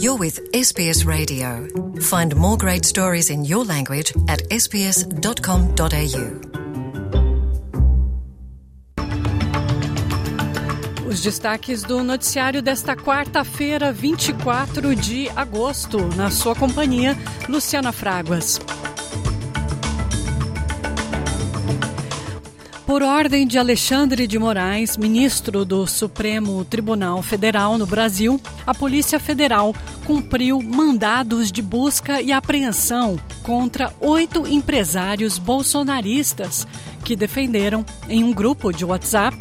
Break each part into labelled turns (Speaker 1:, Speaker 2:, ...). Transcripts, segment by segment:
Speaker 1: You're with SBS Radio. Find more great stories in your language at sbs.com.au.
Speaker 2: Os destaques do noticiário desta quarta-feira, 24 de agosto, na sua companhia, Luciana Fraguas. Por ordem de Alexandre de Moraes, ministro do Supremo Tribunal Federal no Brasil, a Polícia Federal cumpriu mandados de busca e apreensão contra oito empresários bolsonaristas que defenderam, em um grupo de WhatsApp,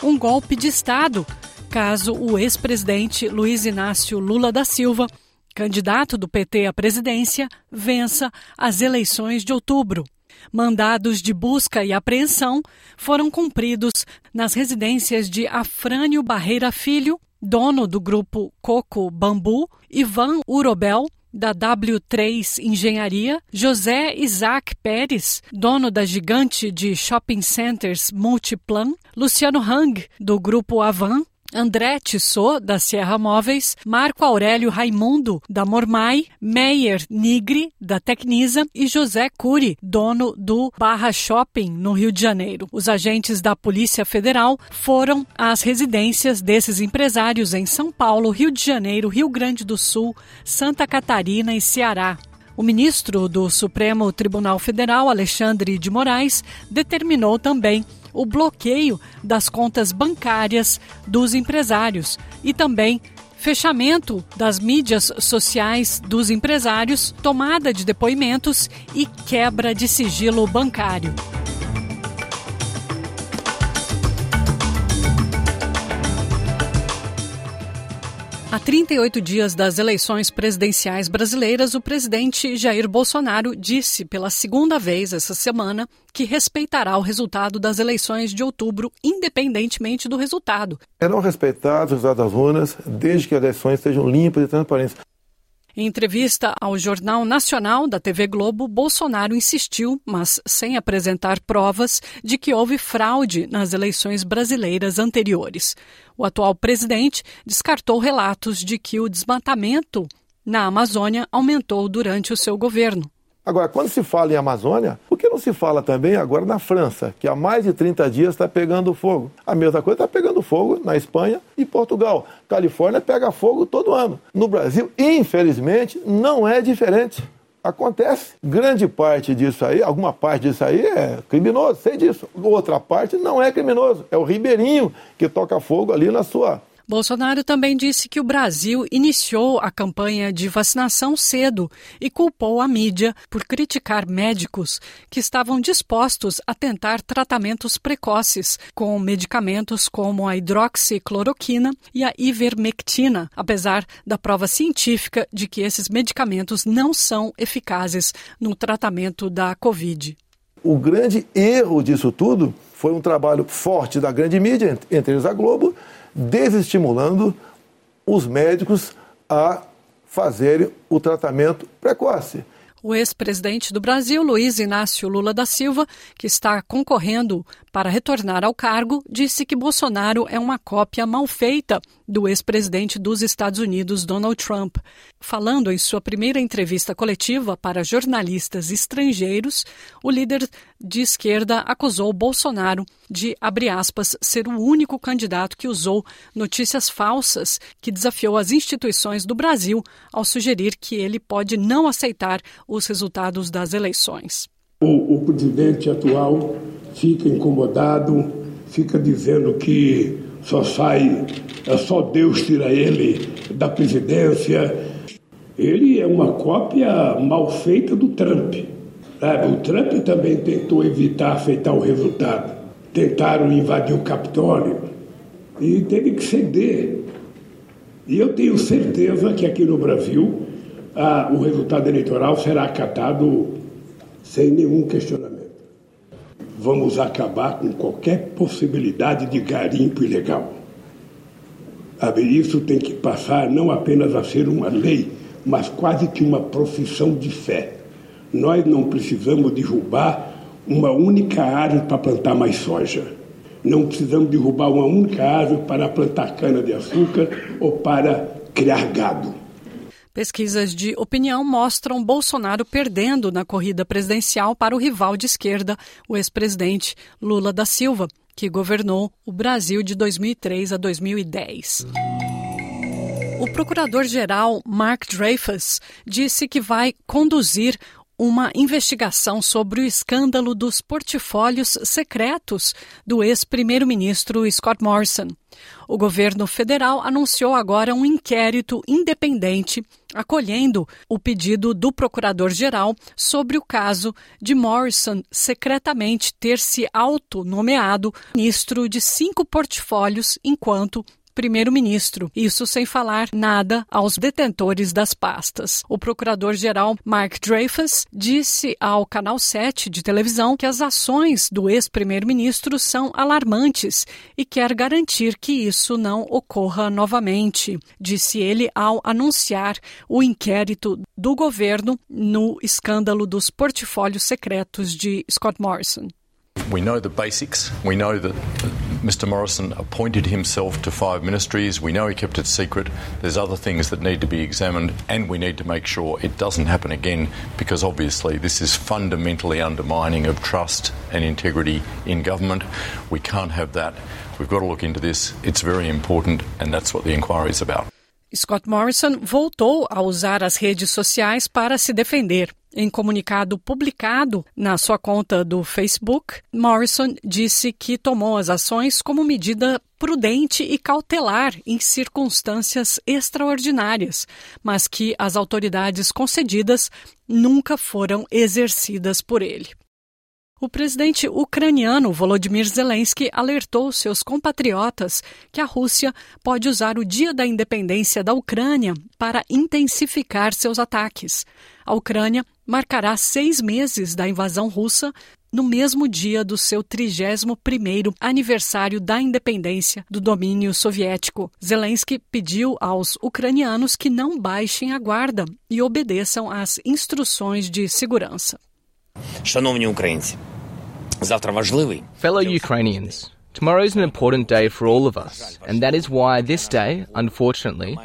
Speaker 2: um golpe de Estado, caso o ex-presidente Luiz Inácio Lula da Silva, candidato do PT à presidência, vença as eleições de outubro. Mandados de busca e apreensão foram cumpridos nas residências de Afrânio Barreira Filho, dono do grupo Coco Bambu, Ivan Urobel, da W3 Engenharia, José Isaac Pérez, dono da gigante de shopping centers Multiplan, Luciano Hang, do grupo Avan, André Tissot, da Sierra Móveis, Marco Aurélio Raimundo, da Mormai, Meyer Nigri, da Tecnisa e José Cury, dono do Barra Shopping, no Rio de Janeiro. Os agentes da Polícia Federal foram às residências desses empresários em São Paulo, Rio de Janeiro, Rio Grande do Sul, Santa Catarina e Ceará. O ministro do Supremo Tribunal Federal, Alexandre de Moraes, determinou também o bloqueio das contas bancárias dos empresários e também fechamento das mídias sociais dos empresários, tomada de depoimentos e quebra de sigilo bancário. A 38 dias das eleições presidenciais brasileiras, o presidente Jair Bolsonaro disse pela segunda vez essa semana que respeitará o resultado das eleições de outubro, independentemente do resultado.
Speaker 3: Serão respeitados os resultados das urnas desde que as eleições sejam limpas e transparentes.
Speaker 2: Em entrevista ao Jornal Nacional da TV Globo, Bolsonaro insistiu, mas sem apresentar provas, de que houve fraude nas eleições brasileiras anteriores. O atual presidente descartou relatos de que o desmatamento na Amazônia aumentou durante o seu governo.
Speaker 3: Agora, quando se fala em Amazônia, por que não se fala também agora na França, que há mais de 30 dias está pegando fogo? A mesma coisa está pegando fogo na Espanha e Portugal. Califórnia pega fogo todo ano. No Brasil, infelizmente, não é diferente. Acontece. Grande parte disso aí, alguma parte disso aí é criminoso, sei disso. Outra parte não é criminoso. É o ribeirinho que toca fogo ali na sua
Speaker 2: Bolsonaro também disse que o Brasil iniciou a campanha de vacinação cedo e culpou a mídia por criticar médicos que estavam dispostos a tentar tratamentos precoces com medicamentos como a hidroxicloroquina e a ivermectina, apesar da prova científica de que esses medicamentos não são eficazes no tratamento da Covid.
Speaker 3: O grande erro disso tudo foi um trabalho forte da grande mídia, entre eles a Globo, desestimulando os médicos a fazerem o tratamento precoce.
Speaker 2: O ex-presidente do Brasil, Luiz Inácio Lula da Silva, que está concorrendo para retornar ao cargo, disse que Bolsonaro é uma cópia mal feita do ex-presidente dos Estados Unidos, Donald Trump. Falando em sua primeira entrevista coletiva para jornalistas estrangeiros, o líder de esquerda acusou Bolsonaro de, abre aspas, ser o único candidato que usou notícias falsas que desafiou as instituições do Brasil ao sugerir que ele pode não aceitar os resultados das eleições.
Speaker 4: O, o presidente atual fica incomodado, fica dizendo que só sai, é só Deus tira ele da presidência. Ele é uma cópia mal feita do Trump. Sabe? O Trump também tentou evitar aceitar o resultado. Tentaram invadir o Capitólio e teve que ceder. E eu tenho certeza que aqui no Brasil ah, o resultado eleitoral será acatado sem nenhum questionamento vamos acabar com qualquer possibilidade de garimpo ilegal. Isso tem que passar não apenas a ser uma lei, mas quase que uma profissão de fé. Nós não precisamos derrubar uma única árvore para plantar mais soja. Não precisamos derrubar uma única árvore para plantar cana-de-açúcar ou para criar gado.
Speaker 2: Pesquisas de opinião mostram Bolsonaro perdendo na corrida presidencial para o rival de esquerda, o ex-presidente Lula da Silva, que governou o Brasil de 2003 a 2010. O procurador-geral Mark Dreyfus disse que vai conduzir uma investigação sobre o escândalo dos portfólios secretos do ex-primeiro-ministro Scott Morrison. O governo federal anunciou agora um inquérito independente acolhendo o pedido do procurador-geral sobre o caso de Morrison secretamente ter se autonomeado ministro de cinco portfólios enquanto primeiro-ministro. Isso sem falar nada aos detentores das pastas. O procurador-geral Mark Dreyfus disse ao Canal 7 de televisão que as ações do ex-primeiro-ministro são alarmantes e quer garantir que isso não ocorra novamente, disse ele ao anunciar o inquérito do governo no escândalo dos portfólios secretos de Scott Morrison.
Speaker 5: We know the basics. We know that Mr. Morrison appointed himself to five ministries. We know he kept it secret. There's other things that need to be examined, and we need to make sure it doesn't happen again because obviously this is fundamentally undermining of trust and integrity in government. We can't have that. We've got to look into this. It's very important, and that's what the inquiry is about.
Speaker 2: Scott Morrison voltou a usar as redes sociais para se defender. Em comunicado publicado na sua conta do Facebook, Morrison disse que tomou as ações como medida prudente e cautelar em circunstâncias extraordinárias, mas que as autoridades concedidas nunca foram exercidas por ele. O presidente ucraniano Volodymyr Zelensky alertou seus compatriotas que a Rússia pode usar o dia da independência da Ucrânia para intensificar seus ataques. A Ucrânia marcará seis meses da invasão russa no mesmo dia do seu 31º aniversário da independência do domínio soviético. Zelensky pediu aos ucranianos que não baixem a guarda e obedeçam às instruções de segurança.
Speaker 6: Fellow Ukrainians, tomorrow is an important day for all of us, and that is why this day, unfortunately,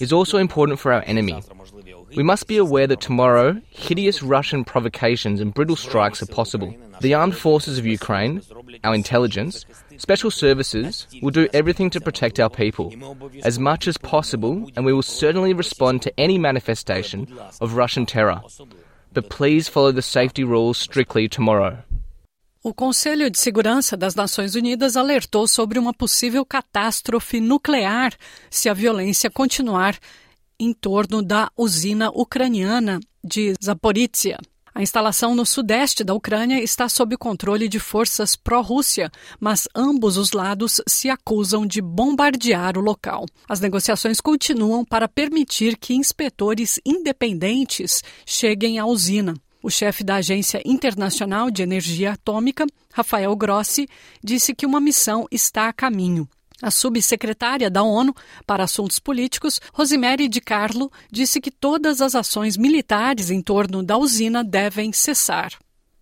Speaker 6: is also important for our enemy, We must be aware that tomorrow, hideous Russian provocations and brutal strikes are possible. The armed forces of Ukraine, our intelligence, special services will do everything to protect our people as much as possible, and we will certainly respond to any manifestation of Russian terror. But please follow the safety rules strictly tomorrow.
Speaker 2: O Conselho de Segurança das Nações Unidas alertou sobre uma possível catástrofe nuclear se a violência continuar em torno da usina ucraniana de Zaporizhia. A instalação no sudeste da Ucrânia está sob controle de forças pró-Rússia, mas ambos os lados se acusam de bombardear o local. As negociações continuam para permitir que inspetores independentes cheguem à usina. O chefe da Agência Internacional de Energia Atômica, Rafael Grossi, disse que uma missão está a caminho. A subsecretária da ONU para Assuntos Políticos, Rosemary Di Carlo, disse que todas as ações militares em torno da usina devem cessar.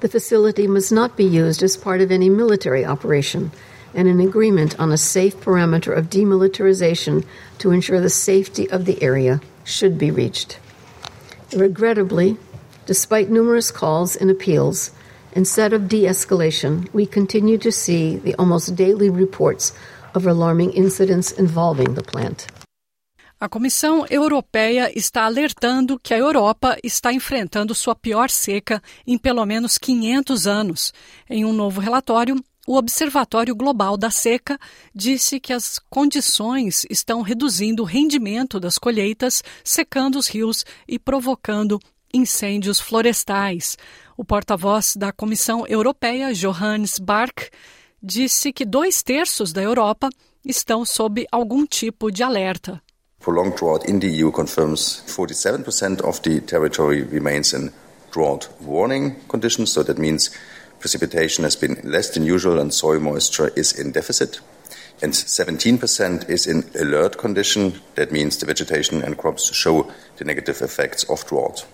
Speaker 7: The facility must not be used as part of any military operation, and an agreement on a safe parameter of demilitarization to ensure the safety of the area should be reached. Regrettably, despite numerous calls and appeals, instead of de escalation, we continue to see the almost daily reports of alarming incidents involving the plant.
Speaker 2: A Comissão Europeia está alertando que a Europa está enfrentando sua pior seca em pelo menos 500 anos. Em um novo relatório, o Observatório Global da Seca disse que as condições estão reduzindo o rendimento das colheitas, secando os rios e provocando incêndios florestais. O porta-voz da Comissão Europeia, Johannes Bark, disse que dois terços da Europa estão sob algum tipo de alerta.
Speaker 8: Prolonged drought in the EU confirms 47% of the territory remains in drought warning conditions, so that means precipitation has been less than usual and soil moisture is in deficit. And 17% is in alert condition, that means the vegetation and crops show the negative effects of drought.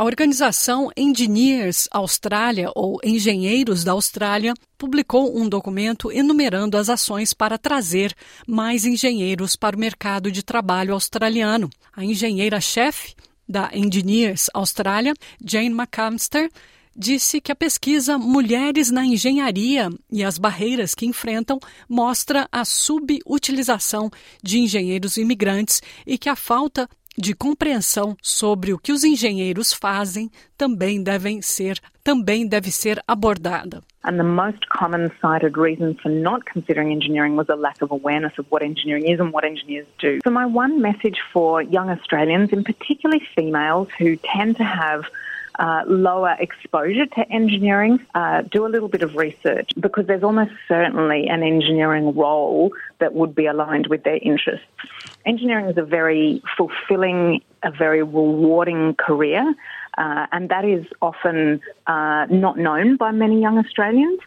Speaker 2: A organização Engineers Austrália, ou Engenheiros da Austrália, publicou um documento enumerando as ações para trazer mais engenheiros para o mercado de trabalho australiano. A engenheira-chefe da Engineers Austrália, Jane McAllister, disse que a pesquisa Mulheres na Engenharia e as Barreiras que Enfrentam mostra a subutilização de engenheiros imigrantes e que a falta de compreensão sobre o que os engenheiros fazem também devem ser também deve ser abordada.
Speaker 9: And the most common cited reason for not considering engineering was a lack of awareness of what engineering is and what engineers do. So my one message for young Australians, and particularly females who tend to have uh, lower exposure to engineering, uh, do a little bit of research because there's almost certainly an engineering role that would be aligned with their interests. Engineering is a very fulfilling, a very rewarding career, uh, and that is often uh, not known by many young Australians.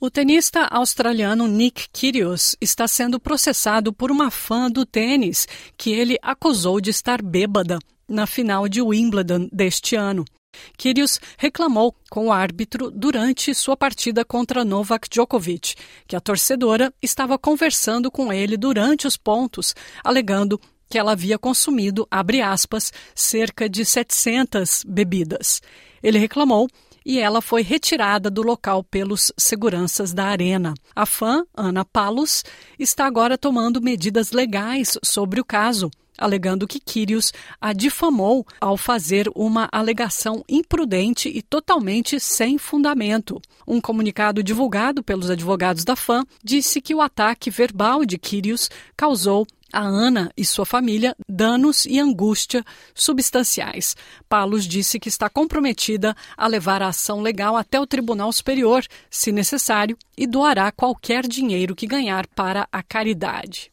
Speaker 2: O tenista australiano Nick Kyrgios está sendo processado por uma fã do tênis que ele acusou de estar bêbada na final de Wimbledon deste ano. Kyrgios reclamou com o árbitro durante sua partida contra Novak Djokovic, que a torcedora estava conversando com ele durante os pontos, alegando que ela havia consumido, abre aspas, cerca de 700 bebidas. Ele reclamou e ela foi retirada do local pelos seguranças da arena. A fã, Ana Palos, está agora tomando medidas legais sobre o caso alegando que Quírios a difamou ao fazer uma alegação imprudente e totalmente sem fundamento. Um comunicado divulgado pelos advogados da fã disse que o ataque verbal de Quírios causou a Ana e sua família danos e angústia substanciais. Palos disse que está comprometida a levar a ação legal até o Tribunal Superior, se necessário, e doará qualquer dinheiro que ganhar para a caridade.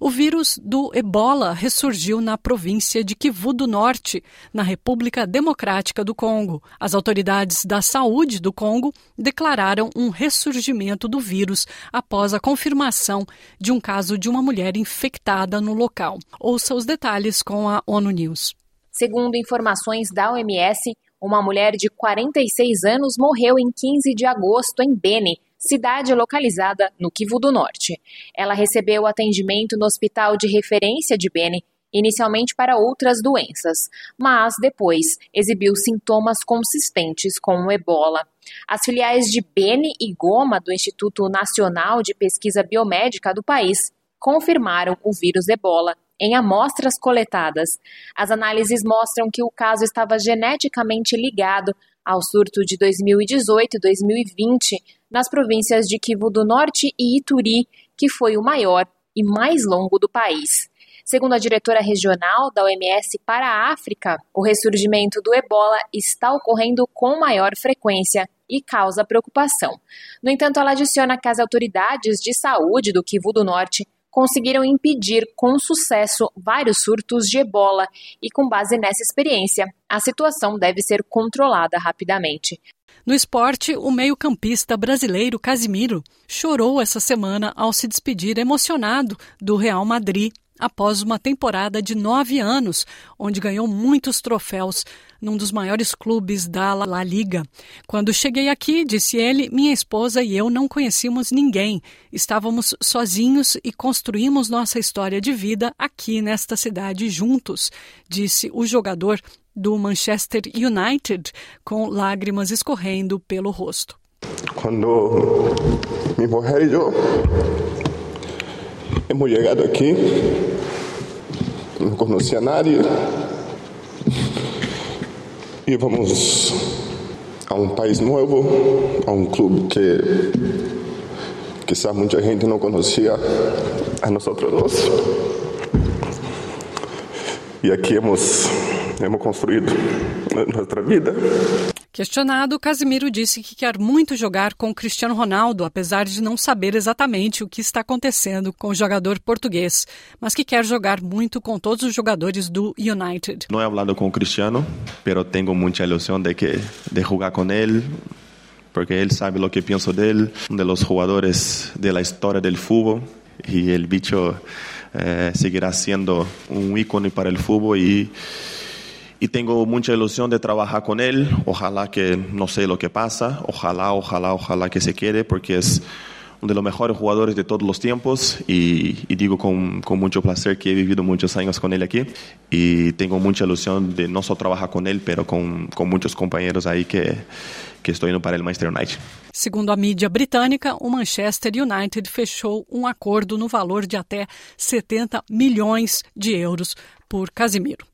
Speaker 2: O vírus do ebola ressurgiu na província de Kivu do Norte, na República Democrática do Congo. As autoridades da saúde do Congo declararam um ressurgimento do vírus após a confirmação de um caso de uma mulher infectada no local. Ouça os detalhes com a ONU News.
Speaker 10: Segundo informações da OMS, uma mulher de 46 anos morreu em 15 de agosto em Beni, cidade localizada no Kivu do Norte. Ela recebeu atendimento no hospital de referência de Beni, inicialmente para outras doenças, mas depois exibiu sintomas consistentes com o ebola. As filiais de Beni e Goma do Instituto Nacional de Pesquisa Biomédica do país confirmaram o vírus ebola em amostras coletadas. As análises mostram que o caso estava geneticamente ligado ao surto de 2018 e 2020 nas províncias de Kivu do Norte e Ituri, que foi o maior e mais longo do país. Segundo a diretora regional da OMS para a África, o ressurgimento do ebola está ocorrendo com maior frequência e causa preocupação. No entanto, ela adiciona que as autoridades de saúde do Kivu do Norte conseguiram impedir com sucesso vários surtos de ebola e, com base nessa experiência, a situação deve ser controlada rapidamente.
Speaker 2: No esporte, o meio-campista brasileiro Casimiro chorou essa semana ao se despedir emocionado do Real Madrid após uma temporada de nove anos, onde ganhou muitos troféus num dos maiores clubes da La Liga. Quando cheguei aqui, disse ele, minha esposa e eu não conhecíamos ninguém. Estávamos sozinhos e construímos nossa história de vida aqui nesta cidade juntos, disse o jogador do Manchester United, com lágrimas escorrendo pelo rosto.
Speaker 11: Quando minha mulher e eu hemos chegado aqui, não conhecia nadie, íbamos a um país novo, a um clube que quizás muita gente não conhecia a nós dois. E aqui hemos hemos construído nossa vida.
Speaker 2: Questionado, Casimiro disse que quer muito jogar com Cristiano Ronaldo, apesar de não saber exatamente o que está acontecendo com o jogador português, mas que quer jogar muito com todos os jogadores do United.
Speaker 12: Não he hablado com Cristiano, pero tenho muita ilusão de que de jogar com ele, porque ele sabe o que penso dele, um dos jogadores da história do futebol, e o bicho eh, seguirá sendo um ícone para o futebol e y tengo mucha ilusión de trabajar con él. Ojalá que no sé lo que pasa, ojalá, ojalá, ojalá que se quede porque es uno de los mejores jugadores de todos los tiempos y digo con, con, mucho placer que he vivido muchos años con él aquí y tengo mucha ilusión de no solo trabajar con él, pero con, con muchos compañeros ahí que, que estou indo para o Manchester United.
Speaker 2: Segundo a mídia britânica, o Manchester United fechou um acordo no valor de até 70 milhões de euros por Casimiro.